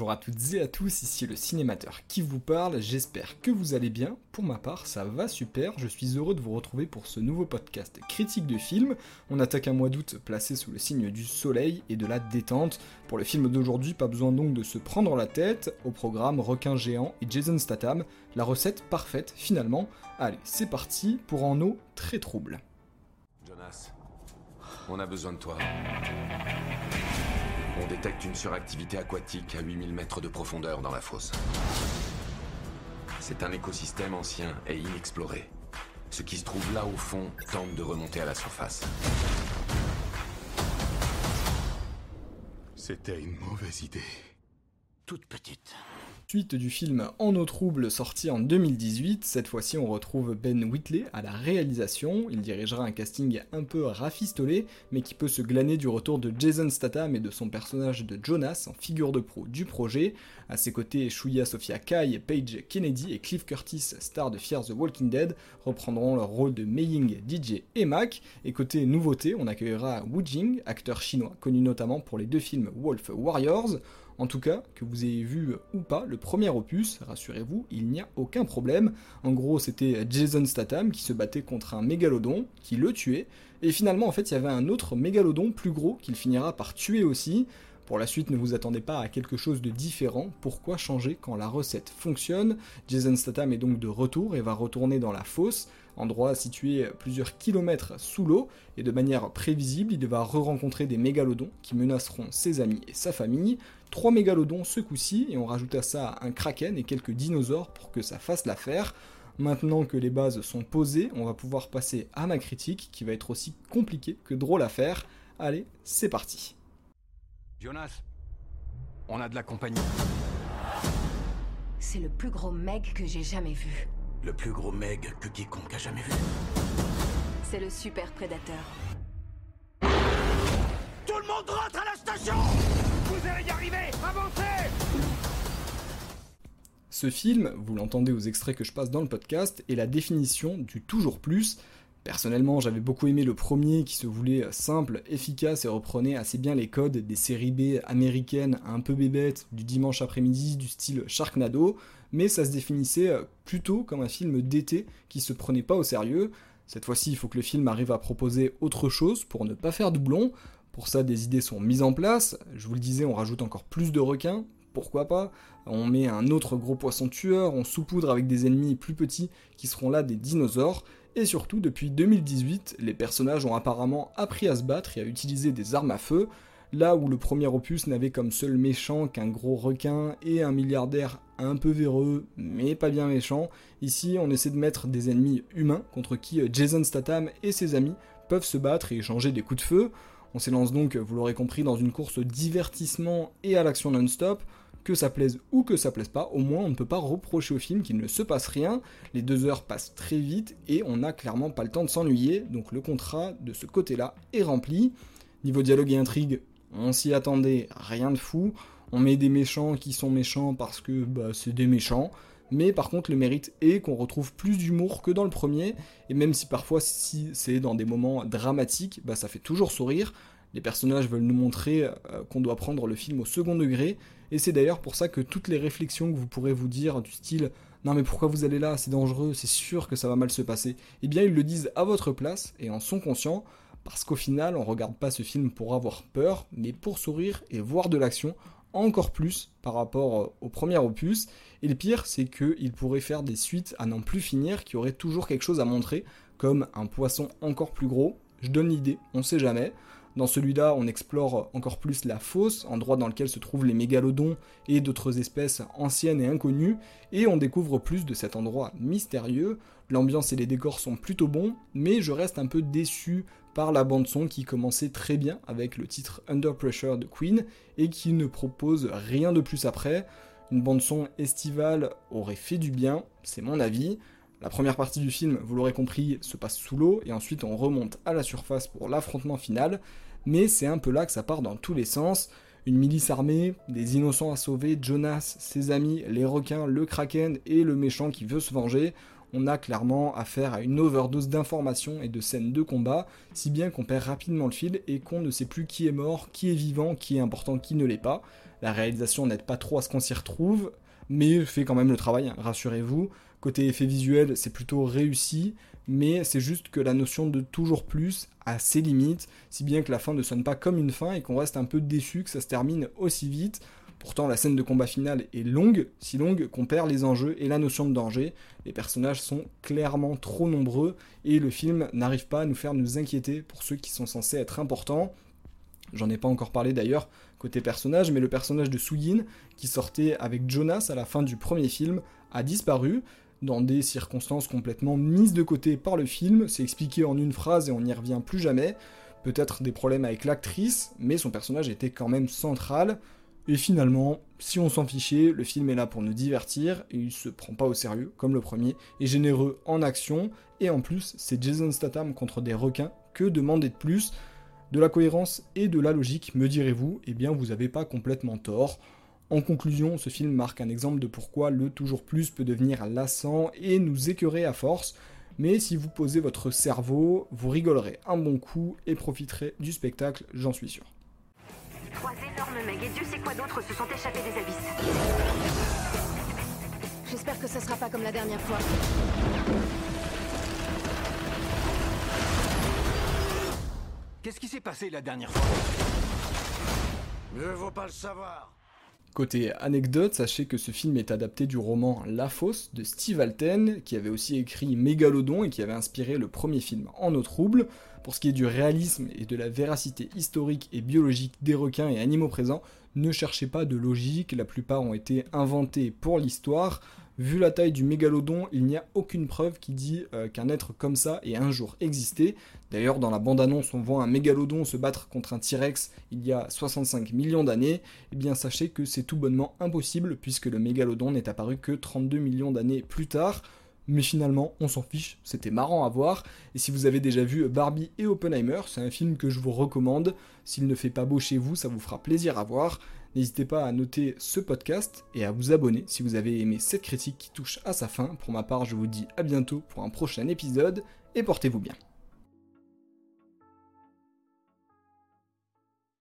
bonjour à toutes et à tous, ici le cinémateur qui vous parle, j'espère que vous allez bien. Pour ma part, ça va super, je suis heureux de vous retrouver pour ce nouveau podcast critique de film. On attaque un mois d'août placé sous le signe du soleil et de la détente. Pour le film d'aujourd'hui, pas besoin donc de se prendre la tête. Au programme, requin géant et Jason Statham, la recette parfaite finalement. Allez, c'est parti pour en eau très trouble. Jonas, on a besoin de toi. On détecte une suractivité aquatique à 8000 mètres de profondeur dans la fosse. C'est un écosystème ancien et inexploré. Ce qui se trouve là au fond tente de remonter à la surface. C'était une mauvaise idée. Toute petite. Suite du film En eau trouble sorti en 2018, cette fois-ci on retrouve Ben Whitley à la réalisation, il dirigera un casting un peu rafistolé, mais qui peut se glaner du retour de Jason Statham et de son personnage de Jonas en figure de pro du projet. À ses côtés, Shuya Sophia Kai, Paige Kennedy et Cliff Curtis, star de Fear the Walking Dead, reprendront leur rôle de Mei Ying, DJ et Mac. Et côté nouveauté, on accueillera Wu Jing, acteur chinois connu notamment pour les deux films Wolf Warriors. En tout cas, que vous ayez vu ou pas le premier opus, rassurez-vous, il n'y a aucun problème. En gros, c'était Jason Statham qui se battait contre un mégalodon, qui le tuait, et finalement, en fait, il y avait un autre mégalodon plus gros qu'il finira par tuer aussi. Pour la suite, ne vous attendez pas à quelque chose de différent. Pourquoi changer quand la recette fonctionne? Jason Statham est donc de retour et va retourner dans la fosse, endroit situé plusieurs kilomètres sous l'eau, et de manière prévisible, il va re-rencontrer des mégalodons qui menaceront ses amis et sa famille. Trois mégalodons ce coup-ci, et on rajoute à ça un kraken et quelques dinosaures pour que ça fasse l'affaire. Maintenant que les bases sont posées, on va pouvoir passer à ma critique, qui va être aussi compliquée que drôle à faire. Allez, c'est parti. Jonas, on a de la compagnie. C'est le plus gros meg que j'ai jamais vu. Le plus gros meg que quiconque a jamais vu. C'est le super prédateur. Tout le monde rentre à la station Vous allez y arriver Avancez Ce film, vous l'entendez aux extraits que je passe dans le podcast, est la définition du toujours plus. Personnellement, j'avais beaucoup aimé le premier qui se voulait simple, efficace et reprenait assez bien les codes des séries B américaines un peu bébêtes du dimanche après-midi du style Sharknado, mais ça se définissait plutôt comme un film d'été qui se prenait pas au sérieux. Cette fois-ci, il faut que le film arrive à proposer autre chose pour ne pas faire doublon. Pour ça, des idées sont mises en place. Je vous le disais, on rajoute encore plus de requins, pourquoi pas? On met un autre gros poisson tueur, on saupoudre avec des ennemis plus petits qui seront là des dinosaures. Et surtout, depuis 2018, les personnages ont apparemment appris à se battre et à utiliser des armes à feu. Là où le premier opus n'avait comme seul méchant qu'un gros requin et un milliardaire un peu véreux, mais pas bien méchant, ici on essaie de mettre des ennemis humains contre qui Jason Statham et ses amis peuvent se battre et échanger des coups de feu. On s'élance donc, vous l'aurez compris, dans une course divertissement et à l'action non-stop. Que ça plaise ou que ça plaise pas, au moins on ne peut pas reprocher au film qu'il ne se passe rien. Les deux heures passent très vite et on n'a clairement pas le temps de s'ennuyer, donc le contrat de ce côté-là est rempli. Niveau dialogue et intrigue, on s'y attendait, rien de fou. On met des méchants qui sont méchants parce que bah, c'est des méchants. Mais par contre, le mérite est qu'on retrouve plus d'humour que dans le premier. Et même si parfois, si c'est dans des moments dramatiques, bah, ça fait toujours sourire. Les personnages veulent nous montrer euh, qu'on doit prendre le film au second degré. Et c'est d'ailleurs pour ça que toutes les réflexions que vous pourrez vous dire du style non mais pourquoi vous allez là, c'est dangereux, c'est sûr que ça va mal se passer, eh bien ils le disent à votre place et en sont conscients parce qu'au final, on regarde pas ce film pour avoir peur, mais pour sourire et voir de l'action encore plus par rapport au premier opus. Et le pire, c'est qu'il pourrait faire des suites à n'en plus finir qui auraient toujours quelque chose à montrer, comme un poisson encore plus gros. Je donne l'idée, on sait jamais. Dans celui-là, on explore encore plus la fosse, endroit dans lequel se trouvent les mégalodons et d'autres espèces anciennes et inconnues, et on découvre plus de cet endroit mystérieux. L'ambiance et les décors sont plutôt bons, mais je reste un peu déçu par la bande son qui commençait très bien avec le titre Under Pressure de Queen et qui ne propose rien de plus après. Une bande son estivale aurait fait du bien, c'est mon avis. La première partie du film, vous l'aurez compris, se passe sous l'eau et ensuite on remonte à la surface pour l'affrontement final, mais c'est un peu là que ça part dans tous les sens. Une milice armée, des innocents à sauver, Jonas, ses amis, les requins, le kraken et le méchant qui veut se venger. on a clairement affaire à une overdose d'informations et de scènes de combat, si bien qu'on perd rapidement le fil et qu'on ne sait plus qui est mort, qui est vivant, qui est important, qui ne l'est pas. La réalisation n'aide pas trop à ce qu'on s'y retrouve, mais fait quand même le travail, hein, rassurez-vous. Côté effet visuel, c'est plutôt réussi, mais c'est juste que la notion de toujours plus a ses limites, si bien que la fin ne sonne pas comme une fin et qu'on reste un peu déçu que ça se termine aussi vite. Pourtant, la scène de combat finale est longue, si longue qu'on perd les enjeux et la notion de danger. Les personnages sont clairement trop nombreux et le film n'arrive pas à nous faire nous inquiéter pour ceux qui sont censés être importants. J'en ai pas encore parlé d'ailleurs côté personnage, mais le personnage de Suyin, qui sortait avec Jonas à la fin du premier film, a disparu dans des circonstances complètement mises de côté par le film. C'est expliqué en une phrase et on n'y revient plus jamais. Peut-être des problèmes avec l'actrice, mais son personnage était quand même central. Et finalement, si on s'en fichait, le film est là pour nous divertir et il se prend pas au sérieux comme le premier, est généreux en action et en plus c'est Jason Statham contre des requins, que demander de plus? De la cohérence et de la logique, me direz-vous, eh bien vous avez pas complètement tort. En conclusion, ce film marque un exemple de pourquoi le toujours plus peut devenir lassant et nous écœurer à force, mais si vous posez votre cerveau, vous rigolerez un bon coup et profiterez du spectacle, j'en suis sûr. Trois énormes mecs, et Dieu sait quoi d'autre se sont échappés des abysses. J'espère que ça sera pas comme la dernière fois. Qu'est-ce qui s'est passé la dernière fois Mieux vaut pas le savoir. Côté anecdote, sachez que ce film est adapté du roman La Fosse de Steve Alten, qui avait aussi écrit Mégalodon et qui avait inspiré le premier film En eau trouble. Pour ce qui est du réalisme et de la véracité historique et biologique des requins et animaux présents, ne cherchez pas de logique, la plupart ont été inventés pour l'histoire. Vu la taille du mégalodon, il n'y a aucune preuve qui dit euh, qu'un être comme ça ait un jour existé. D'ailleurs, dans la bande-annonce, on voit un mégalodon se battre contre un T-Rex il y a 65 millions d'années. Eh bien, sachez que c'est tout bonnement impossible puisque le mégalodon n'est apparu que 32 millions d'années plus tard mais finalement on s'en fiche, c'était marrant à voir, et si vous avez déjà vu Barbie et Oppenheimer, c'est un film que je vous recommande, s'il ne fait pas beau chez vous, ça vous fera plaisir à voir, n'hésitez pas à noter ce podcast et à vous abonner si vous avez aimé cette critique qui touche à sa fin, pour ma part je vous dis à bientôt pour un prochain épisode, et portez-vous bien.